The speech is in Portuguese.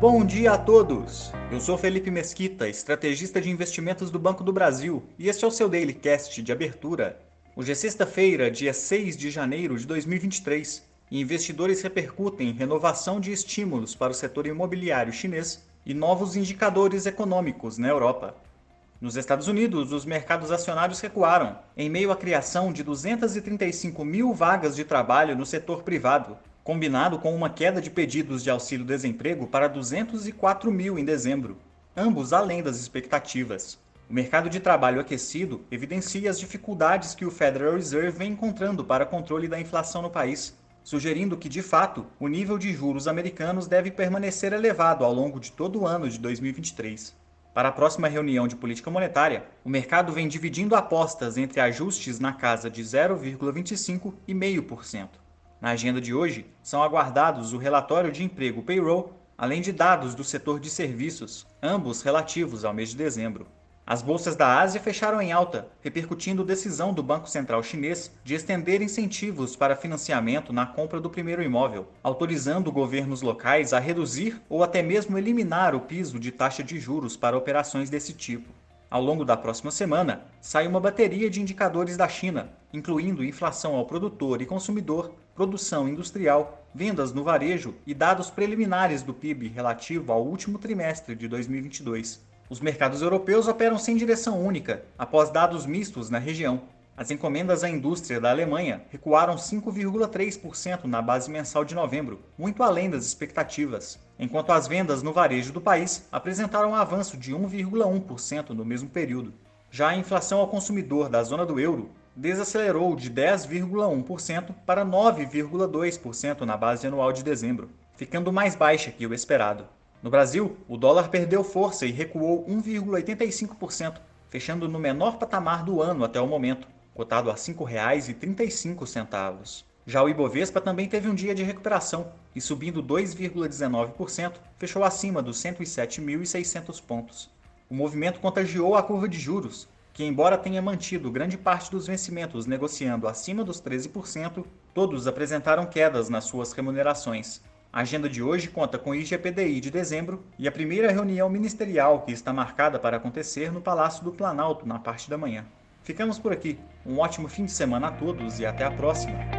Bom dia a todos! Eu sou Felipe Mesquita, estrategista de investimentos do Banco do Brasil, e este é o seu Daily Cast de abertura. Hoje é sexta-feira, dia 6 de janeiro de 2023, e investidores repercutem renovação de estímulos para o setor imobiliário chinês e novos indicadores econômicos na Europa. Nos Estados Unidos, os mercados acionários recuaram, em meio à criação de 235 mil vagas de trabalho no setor privado, combinado com uma queda de pedidos de auxílio-desemprego para 204 mil em dezembro, ambos além das expectativas. O mercado de trabalho aquecido evidencia as dificuldades que o Federal Reserve vem encontrando para controle da inflação no país, sugerindo que, de fato, o nível de juros americanos deve permanecer elevado ao longo de todo o ano de 2023. Para a próxima reunião de política monetária, o mercado vem dividindo apostas entre ajustes na casa de 0,25% e 0,5%. Na agenda de hoje, são aguardados o relatório de emprego payroll, além de dados do setor de serviços, ambos relativos ao mês de dezembro. As bolsas da Ásia fecharam em alta, repercutindo decisão do Banco Central Chinês de estender incentivos para financiamento na compra do primeiro imóvel, autorizando governos locais a reduzir ou até mesmo eliminar o piso de taxa de juros para operações desse tipo. Ao longo da próxima semana, sai uma bateria de indicadores da China, incluindo inflação ao produtor e consumidor, produção industrial, vendas no varejo e dados preliminares do PIB relativo ao último trimestre de 2022. Os mercados europeus operam sem direção única, após dados mistos na região, as encomendas à indústria da Alemanha recuaram 5,3% na base mensal de novembro, muito além das expectativas, enquanto as vendas no varejo do país apresentaram um avanço de 1,1% no mesmo período. Já a inflação ao consumidor da zona do euro desacelerou de 10,1% para 9,2% na base anual de dezembro, ficando mais baixa que o esperado. No Brasil, o dólar perdeu força e recuou 1,85%, fechando no menor patamar do ano até o momento, cotado a R$ 5,35. Já o Ibovespa também teve um dia de recuperação e, subindo 2,19%, fechou acima dos 107.600 pontos. O movimento contagiou a curva de juros, que, embora tenha mantido grande parte dos vencimentos negociando acima dos 13%, todos apresentaram quedas nas suas remunerações. A agenda de hoje conta com o IGPDI de dezembro e a primeira reunião ministerial que está marcada para acontecer no Palácio do Planalto na parte da manhã. Ficamos por aqui. Um ótimo fim de semana a todos e até a próxima.